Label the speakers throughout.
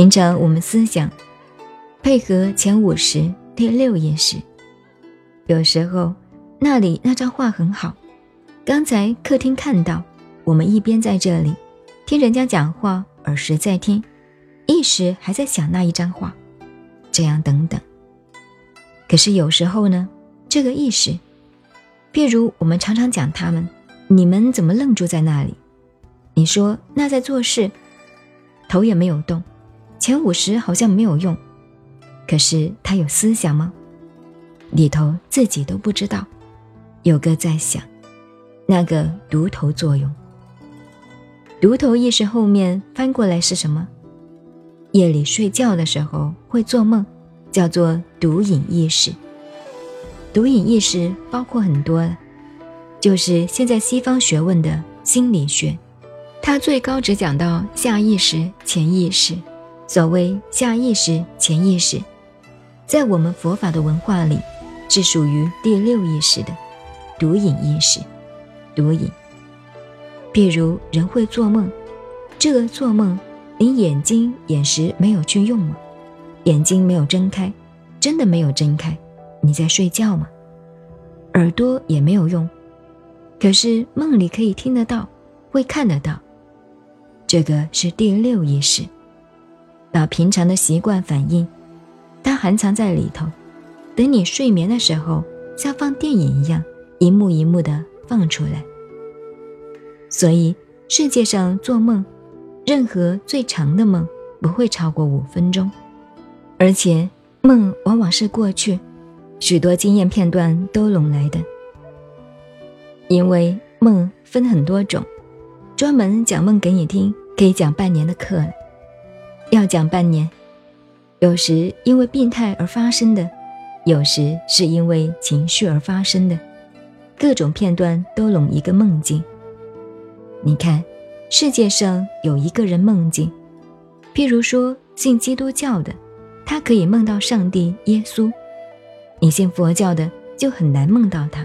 Speaker 1: 平常我们思想配合前五十第六意识，有时候那里那张画很好。刚才客厅看到，我们一边在这里听人家讲话，耳时在听，意识还在想那一张画，这样等等。可是有时候呢，这个意识，譬如我们常常讲他们，你们怎么愣住在那里？你说那在做事，头也没有动，前五十好像没有用，可是他有思想吗？里头自己都不知道，有个在想。那个独头作用，独头意识后面翻过来是什么？夜里睡觉的时候会做梦，叫做独隐意识。独隐意识包括很多了，就是现在西方学问的心理学，它最高只讲到下意识、潜意识。所谓下意识、潜意识，在我们佛法的文化里，是属于第六意识的独隐意识。独影。譬如人会做梦，这个做梦，你眼睛眼时没有去用吗？眼睛没有睁开，真的没有睁开，你在睡觉吗？耳朵也没有用，可是梦里可以听得到，会看得到。这个是第六意识，把平常的习惯反应，它含藏在里头，等你睡眠的时候，像放电影一样，一幕一幕的。放出来。所以世界上做梦，任何最长的梦不会超过五分钟，而且梦往往是过去许多经验片段都拢来的。因为梦分很多种，专门讲梦给你听，可以讲半年的课了。要讲半年，有时因为病态而发生的，有时是因为情绪而发生的。各种片段都拢一个梦境。你看，世界上有一个人梦境，譬如说信基督教的，他可以梦到上帝耶稣；你信佛教的就很难梦到他，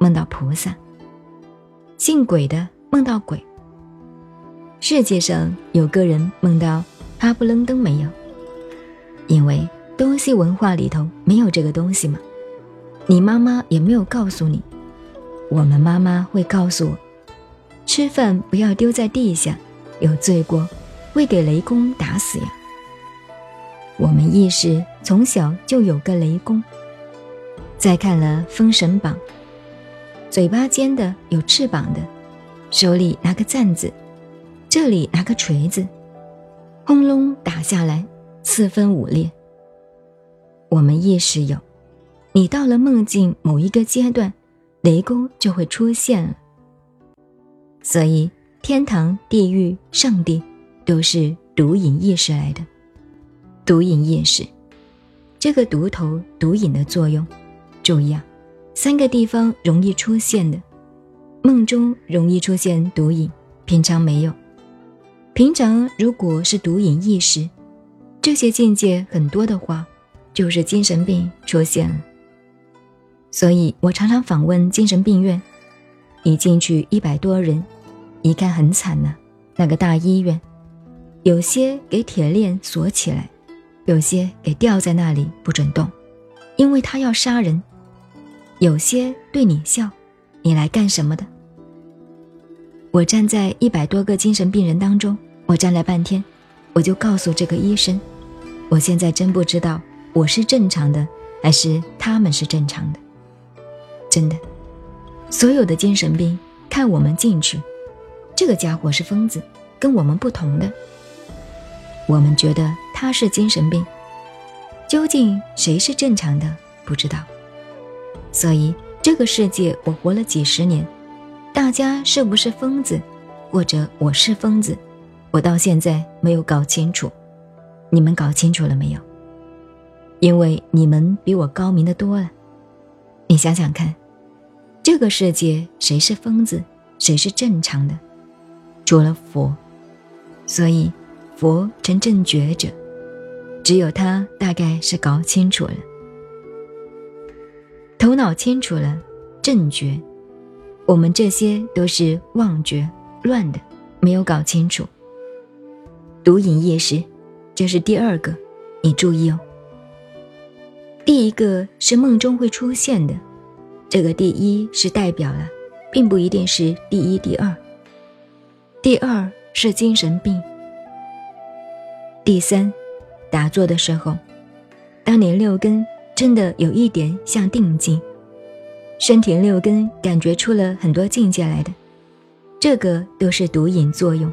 Speaker 1: 梦到菩萨。信鬼的梦到鬼。世界上有个人梦到阿布楞登没有？因为东西文化里头没有这个东西嘛。你妈妈也没有告诉你，我们妈妈会告诉我，吃饭不要丢在地下，有罪过，会给雷公打死呀。我们意识从小就有个雷公。再看了《封神榜》，嘴巴尖的有翅膀的，手里拿个簪子，这里拿个锤子，轰隆打下来，四分五裂。我们意识有。你到了梦境某一个阶段，雷公就会出现了。所以天堂、地狱、上帝都是毒瘾意识来的。毒瘾意识，这个毒头毒瘾的作用，注意啊，三个地方容易出现的，梦中容易出现毒瘾，平常没有。平常如果是独饮意识，这些境界很多的话，就是精神病出现了。所以我常常访问精神病院，一进去一百多人，一看很惨呢。那个大医院，有些给铁链锁起来，有些给吊在那里不准动，因为他要杀人。有些对你笑，你来干什么的？我站在一百多个精神病人当中，我站了半天，我就告诉这个医生，我现在真不知道我是正常的，还是他们是正常的。真的，所有的精神病看我们进去，这个家伙是疯子，跟我们不同的。我们觉得他是精神病，究竟谁是正常的不知道。所以这个世界我活了几十年，大家是不是疯子，或者我是疯子，我到现在没有搞清楚。你们搞清楚了没有？因为你们比我高明的多了。你想想看。这个世界谁是疯子，谁是正常的？除了佛，所以佛成正觉者，只有他大概是搞清楚了，头脑清楚了，正觉。我们这些都是妄觉乱的，没有搞清楚。毒瘾夜识，这是第二个，你注意哦。第一个是梦中会出现的，这个第一是代表了，并不一定是第一、第二。第二是精神病。第三，打坐的时候，当你六根真的有一点像定境，身体六根感觉出了很多境界来的，这个都是毒瘾作用。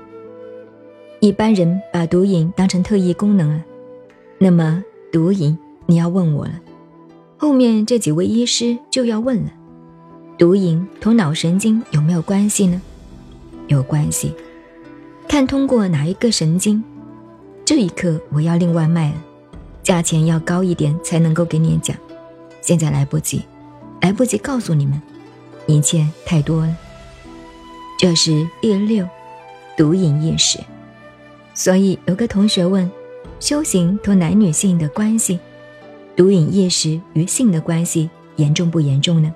Speaker 1: 一般人把毒瘾当成特异功能了，那么毒瘾你要问我了。后面这几位医师就要问了：毒瘾同脑神经有没有关系呢？有关系，看通过哪一个神经。这一刻我要另外卖了，价钱要高一点才能够给你讲。现在来不及，来不及告诉你们，一切太多了。这是第六，毒瘾夜识。所以有个同学问：修行同男女性的关系，毒瘾夜食与性的关系严重不严重呢？